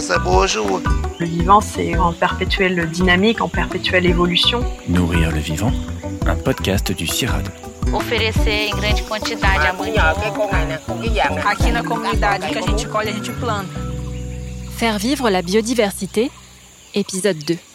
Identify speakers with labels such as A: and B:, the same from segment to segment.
A: à.
B: Le vivant, c'est en perpétuelle dynamique, en perpétuelle évolution.
C: Nourrir le vivant, un podcast du CIRAD.
D: Oferecer em grande quantidade a mandioca.
E: Aqui na comunidade que a gente colhe, a gente planta.
F: Faire vivre la biodiversité, épisode 2.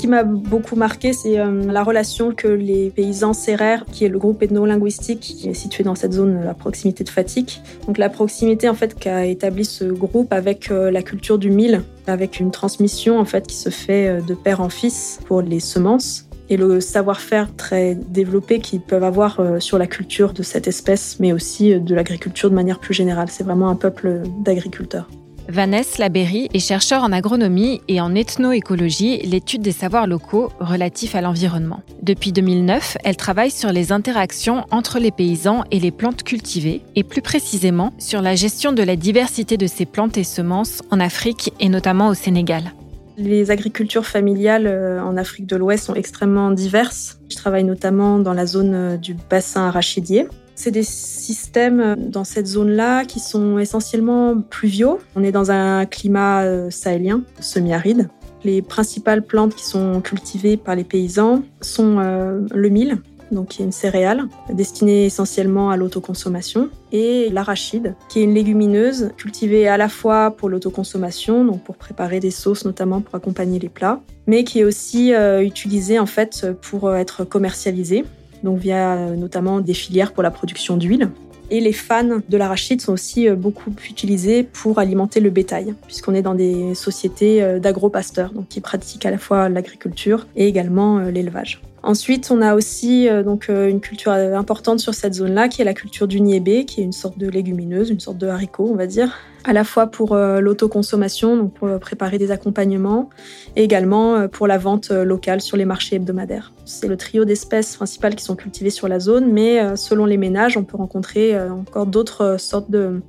G: Qui m'a beaucoup marqué, c'est euh, la relation que les paysans serrères, qui est le groupe ethno-linguistique qui est situé dans cette zone à proximité de Fatik. Donc la proximité en fait qu'a établi ce groupe avec euh, la culture du mil, avec une transmission en fait qui se fait euh, de père en fils pour les semences et le savoir-faire très développé qu'ils peuvent avoir sur la culture de cette espèce, mais aussi de l'agriculture de manière plus générale. C'est vraiment un peuple d'agriculteurs.
F: Vanessa Laberry est chercheure en agronomie et en ethnoécologie, l'étude des savoirs locaux relatifs à l'environnement. Depuis 2009, elle travaille sur les interactions entre les paysans et les plantes cultivées, et plus précisément sur la gestion de la diversité de ces plantes et semences en Afrique et notamment au Sénégal.
G: Les agricultures familiales euh, en Afrique de l'Ouest sont extrêmement diverses. Je travaille notamment dans la zone euh, du bassin arachidier, c'est des systèmes euh, dans cette zone-là qui sont essentiellement pluviaux. On est dans un climat euh, sahélien, semi-aride. Les principales plantes qui sont cultivées par les paysans sont euh, le mil, donc qui est une céréale destinée essentiellement à l'autoconsommation, et l'arachide, qui est une légumineuse cultivée à la fois pour l'autoconsommation, donc pour préparer des sauces notamment pour accompagner les plats, mais qui est aussi utilisée en fait pour être commercialisée donc via euh, notamment des filières pour la production d'huile. Et les fans de l'arachide sont aussi euh, beaucoup utilisés pour alimenter le bétail, puisqu'on est dans des sociétés euh, d'agro-pasteurs, donc qui pratiquent à la fois l'agriculture et également l'élevage. Ensuite, on a aussi donc une culture importante sur cette zone-là, qui est la culture du niébé, qui est une sorte de légumineuse, une sorte de haricot, on va dire, à la fois pour euh, l'autoconsommation, donc pour euh, préparer des accompagnements, et également euh, pour la vente locale sur les marchés hebdomadaires. C'est le trio d'espèces principales qui sont cultivées sur la zone, mais selon les ménages, on peut rencontrer encore d'autres sortes de,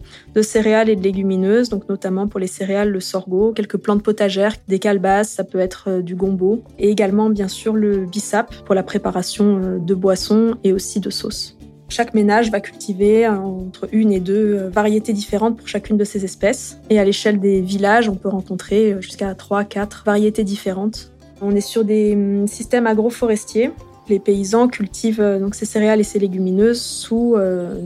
G: céréales et de légumineuses, donc notamment pour les céréales, le sorgho, quelques plantes potagères, des calebasses, ça peut être du gombo, et également bien sûr le bissap pour la préparation de boissons et aussi de sauces. Chaque ménage va cultiver entre une et deux euh, variétés différentes pour chacune de ces espèces. Et à l'échelle des villages, on peut rencontrer euh, jusqu'à 3-4 variétés différentes. On est sur des hum, systèmes agroforestiers. Les paysans cultivent euh, donc ces céréales et ces légumineuses sous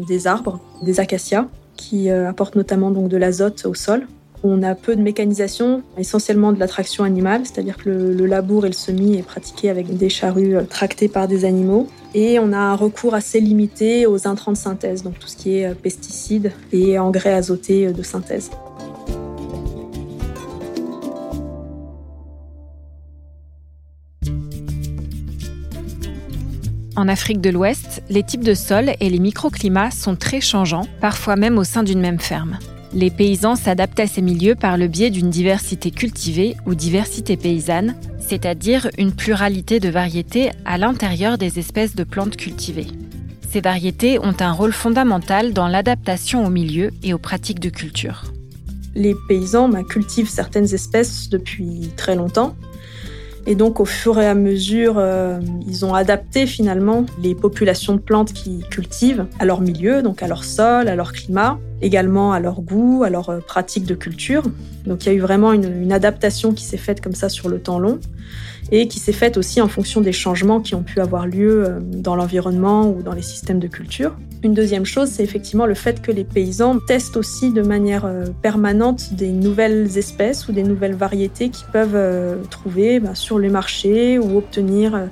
G: des arbres, des acacias, qui apportent notamment donc de l'azote au sol. On a peu de mécanisation, essentiellement de la traction animale, c'est-à-dire que le, labour et le semis est pratiqué avec des charrues tractées par des animaux. Et on a un recours assez limité aux intrants de synthèse, donc tout ce qui est euh, pesticides et engrais azotés euh, de synthèse.
F: En Afrique de l'Ouest, les types de sols et les microclimats sont très changeants, parfois même au sein d'une même ferme. Les paysans s'adaptent à ces milieux par le biais d'une diversité cultivée ou diversité paysanne, c'est-à-dire une pluralité de variétés à l'intérieur des espèces de plantes cultivées. Ces variétés ont un rôle fondamental dans l'adaptation au milieu et aux pratiques de culture.
G: Les paysans bah, cultivent certaines espèces depuis très longtemps. Et donc, au fur et à mesure, euh, ils ont adapté finalement les populations de plantes qu'ils cultivent à leur milieu, donc à leur sol, à leur climat, également à leur goût, à leur euh, pratique de culture. Donc, il y a eu vraiment une, une adaptation qui s'est faite comme ça sur le temps long et qui s'est faite aussi en fonction des changements qui ont pu avoir lieu euh, dans l'environnement ou dans les systèmes de culture. Une deuxième chose, c'est effectivement le fait que les paysans testent aussi de manière euh, permanente des nouvelles espèces ou des nouvelles variétés qu'ils peuvent euh, trouver bah, sur les marchés ou obtenir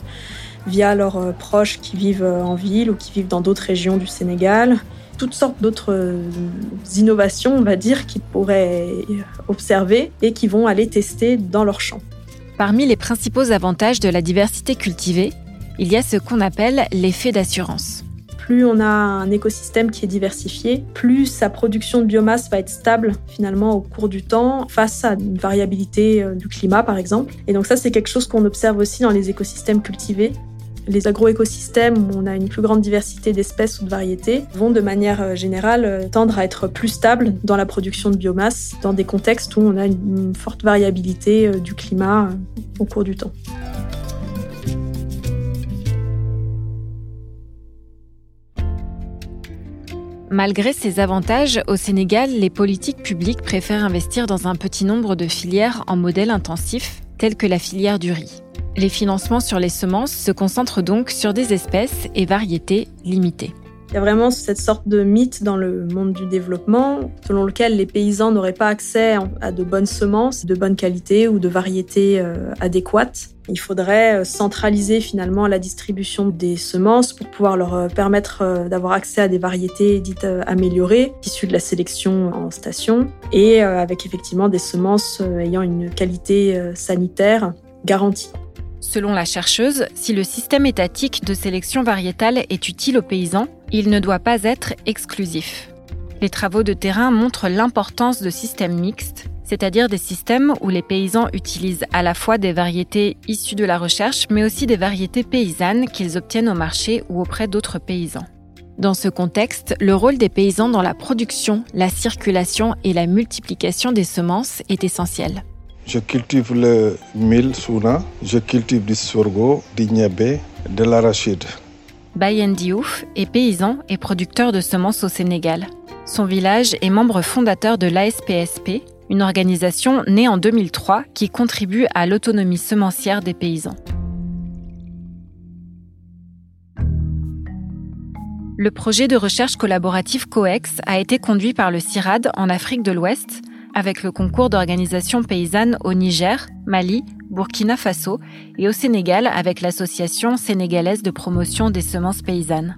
G: via leurs proches qui vivent en ville ou qui vivent dans d'autres régions du Sénégal toutes sortes d'autres innovations, on va dire, qu'ils pourraient observer et qui vont aller tester dans leur champ.
F: Parmi les principaux avantages de la diversité cultivée, il y a ce qu'on appelle l'effet d'assurance.
G: Plus on a un écosystème qui est diversifié, plus sa production de biomasse va être stable finalement au cours du temps face à une variabilité euh, du climat par exemple. Et donc ça c'est quelque chose qu'on observe aussi dans les écosystèmes cultivés. Les agroécosystèmes où on a une plus grande diversité d'espèces ou de variétés vont de manière euh, générale euh, tendre à être plus stables dans la production de biomasse dans des contextes où on a une forte variabilité euh, du climat au cours du temps.
F: Malgré ces avantages, au Sénégal, les politiques publiques préfèrent investir dans un petit nombre de filières en modèle intensif, telles que la filière du riz. Les financements sur les semences se concentrent donc sur des espèces et variétés limitées.
G: Il y a vraiment cette sorte de mythe dans le monde du développement selon lequel les paysans n'auraient pas accès à de bonnes semences, de bonne qualité ou de variétés euh, adéquates. Il faudrait euh, centraliser finalement la distribution des semences pour pouvoir leur euh, permettre d'avoir accès à des variétés dites améliorées, issues de la sélection en station, et avec effectivement des semences ayant une qualité sanitaire garantie.
F: Selon la chercheuse, si le système étatique de sélection variétale est utile aux paysans, il ne doit pas être exclusif. Les travaux de terrain montrent l'importance de systèmes mixtes, c'est-à-dire des systèmes où les paysans utilisent à la fois des variétés issues de la recherche, mais aussi des variétés paysannes qu'ils obtiennent au marché ou auprès d'autres paysans. Dans ce contexte, le rôle des paysans dans la production, la circulation et la multiplication des semences est essentiel.
A: Je cultive le mil souna, je cultive du sorgho, du niébé, de l'arachide.
F: Bayen Diouf est paysan et producteur de semences au Sénégal. Son village est membre fondateur de l'ASPSP, une organisation née en 2003 qui contribue à l'autonomie semencière des paysans. Le projet de recherche collaborative COEX a été conduit par le CIRAD en Afrique de l'Ouest avec le concours d'organisation paysanne au Niger, Mali, Burkina Faso et au Sénégal avec l'Association sénégalaise de promotion des semences paysannes.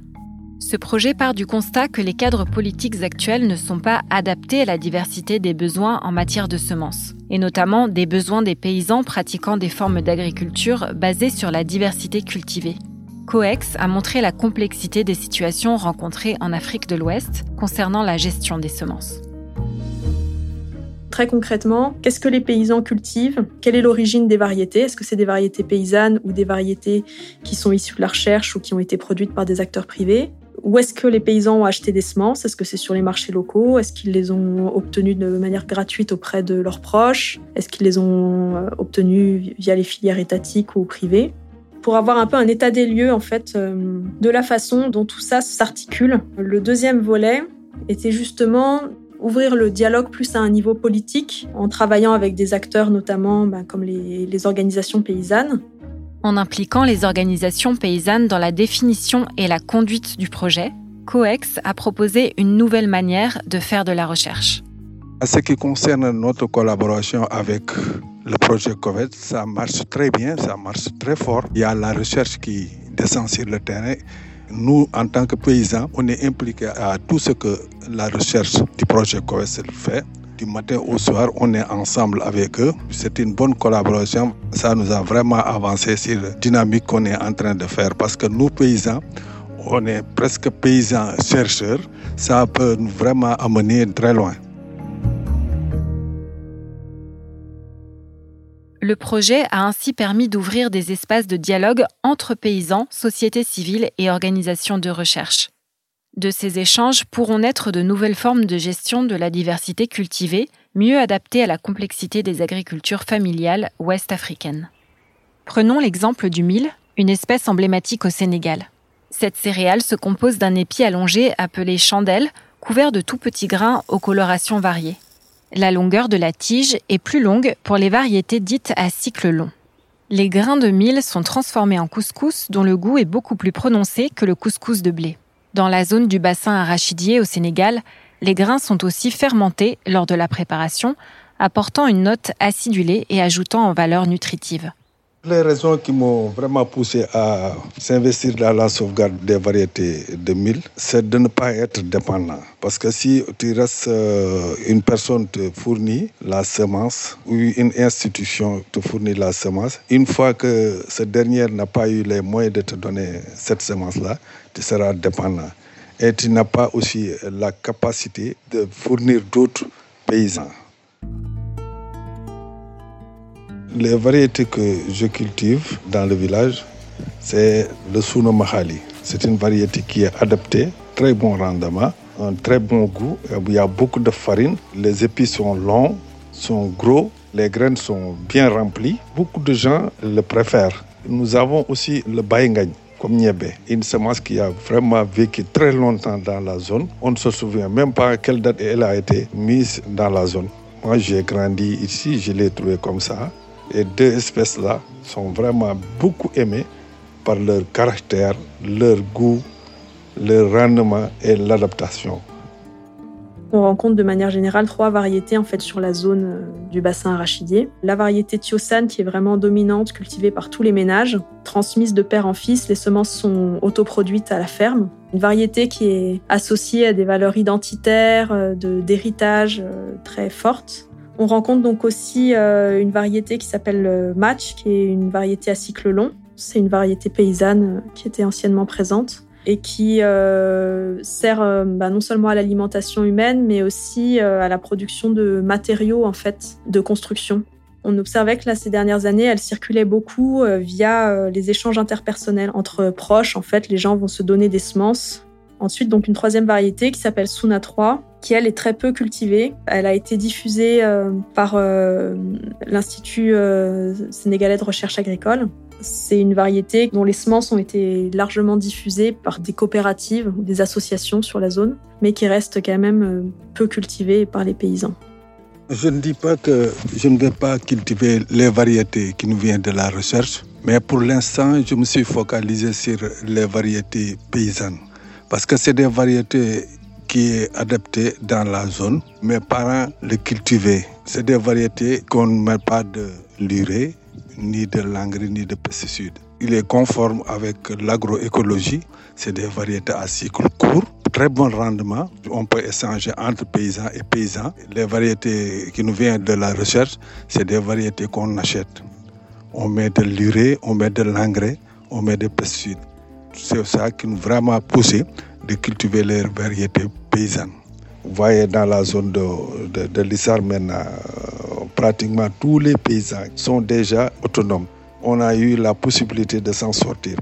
F: Ce projet part du constat que les cadres politiques actuels ne sont pas adaptés à la diversité des besoins en matière de semences, et notamment des besoins des paysans pratiquant des formes d'agriculture basées sur la diversité cultivée. COEX a montré la complexité des situations rencontrées en Afrique de l'Ouest concernant la gestion des semences.
G: Très concrètement, qu'est-ce que les paysans cultivent? Quelle est l'origine des variétés? Est-ce que c'est des variétés paysannes ou des variétés qui sont issues de la recherche ou qui ont été produites par des acteurs privés? Où est-ce que les paysans ont acheté des semences? Est-ce que c'est sur les marchés locaux? Est-ce qu'ils les ont obtenues de manière gratuite auprès de leurs proches? Est-ce qu'ils les ont euh, obtenues via les filières étatiques ou privées? Pour avoir un peu un état des lieux en fait euh, de la façon dont tout ça s'articule. Le deuxième volet était justement ouvrir le dialogue plus à un niveau politique, en travaillant avec des acteurs notamment ben, comme les, les organisations paysannes.
F: En impliquant les organisations paysannes dans la définition et la conduite du projet, COEX a proposé une nouvelle manière de faire de la recherche.
A: À ce qui concerne notre collaboration avec le projet COVET, ça marche très bien, ça marche très fort. Il y a la recherche qui descend sur le terrain nous, en tant que paysans, on est impliqués à tout ce que la recherche du projet COESEL fait. Du matin au soir, on est ensemble avec eux. C'est une bonne collaboration. Ça nous a vraiment avancé sur la dynamique qu'on est en train de faire parce que nous, paysans, on est presque paysans chercheurs. Ça peut nous vraiment amener très loin.
F: Le projet a ainsi permis d'ouvrir des espaces de dialogue entre paysans, sociétés civiles et organisations de recherche. De ces échanges pourront naître de nouvelles formes de gestion de la diversité cultivée, mieux adaptées à la complexité des agricultures familiales ouest-africaines. Prenons l'exemple du mil, une espèce emblématique au Sénégal. Cette céréale se compose d'un épi allongé appelé chandelle, couvert de tout petits grains aux colorations variées. La longueur de la tige est plus longue pour les variétés dites à cycle long. Les grains de mil sont transformés en couscous dont le goût est beaucoup plus prononcé que le couscous de blé. Dans la zone du bassin arachidier au Sénégal, les grains sont aussi fermentés lors de la préparation, apportant une note acidulée et ajoutant en valeur nutritive.
A: Les raisons qui m'ont vraiment poussé à s'investir dans la sauvegarde des variétés de mil, c'est de ne pas être dépendant. Parce que si tu restes, euh, une personne te fournit la semence ou une institution te fournit la semence, une fois que ce dernier n'a pas eu les moyens de te donner cette semence-là, tu seras dépendant. Et tu n'as pas aussi la capacité de fournir d'autres paysans. Les variétés que je cultive dans le village, c'est le Suno Mahali. C'est une variété qui est adaptée, très bon rendement, un très bon goût. Il y a beaucoup de farine. Les épis sont longs, sont gros, les graines sont bien remplies. Beaucoup de gens le préfèrent. Nous avons aussi le Bayengagne. comme Niébé, une semence qui a vraiment vécu très longtemps dans la zone. On ne se souvient même pas à quelle date elle a été mise dans la zone. Moi, j'ai grandi ici, je l'ai trouvé comme ça. Et deux espèces-là sont vraiment beaucoup aimées par leur caractère, leur goût, leur rendement et l'adaptation.
G: On rencontre de manière générale trois variétés en fait sur la zone euh, du bassin arachidier. La variété Tiosan qui est vraiment dominante, cultivée par tous les ménages, transmise de père en fils, les semences sont autoproduites à la ferme. Une variété qui est associée à des valeurs identitaires, euh, d'héritage euh, très fortes. On rencontre donc aussi une variété qui s'appelle Match, qui est une variété à cycle long. C'est une variété paysanne qui était anciennement présente et qui euh, sert euh, bah, non seulement à l'alimentation humaine, mais aussi euh, à la production de matériaux en fait de construction. On observait que là, ces dernières années, elle circulait beaucoup via les échanges interpersonnels entre proches. En fait, les gens vont se donner des semences. Ensuite, donc une troisième variété qui s'appelle Suna 3, elle est très peu cultivée. Elle a été diffusée par l'Institut sénégalais de recherche agricole c'est une variété dont les semences ont été largement diffusées par des coopératives ou des associations sur la zone, mais qui reste quand même euh, peu cultivée par les paysans.
A: Je ne dis pas que je ne vais pas cultiver les variétés qui nous viennent de la recherche, mais pour l'instant, je me suis focalisé sur les variétés paysannes. Parce que c'est des variétés qui sont adaptées dans la zone. Mes parents les cultivaient. C'est des variétés qu'on ne met pas de l'urée, ni de l'engrais, ni de pesticides. Il est conforme avec l'agroécologie. C'est des variétés à cycle court, très bon rendement. On peut échanger entre paysans et paysans. Les variétés qui nous viennent de la recherche, c'est des variétés qu'on achète. On met de l'urée, on met de l'engrais, on met des pesticides. C'est ça qui nous vraiment poussé de cultiver les variétés paysannes. Vous voyez dans la zone de, de, maintenant, pratiquement tous les paysans sont déjà autonomes. On a eu la possibilité de s'en sortir.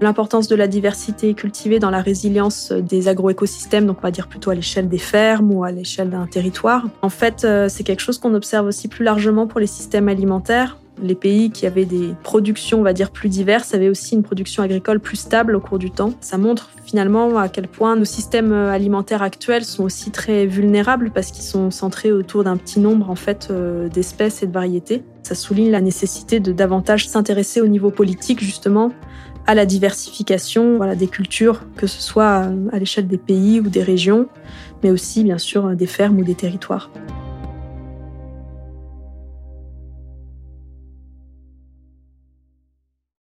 G: L'importance de la diversité cultivée dans la résilience des agroécosystèmes, donc on va dire plutôt à l'échelle des fermes ou à l'échelle d'un territoire. En fait, euh, c'est quelque chose qu'on observe aussi plus largement pour les systèmes alimentaires. Les pays qui avaient des productions, on va dire, plus diverses avaient aussi une production agricole plus stable au cours du temps. Ça montre finalement à quel point nos systèmes alimentaires actuels sont aussi très vulnérables parce qu'ils sont centrés autour d'un petit nombre en fait euh, d'espèces et de variétés. Ça souligne la nécessité de davantage s'intéresser au niveau politique justement à la diversification des cultures, que ce soit à l'échelle des pays ou des régions, mais aussi bien sûr des fermes ou des territoires.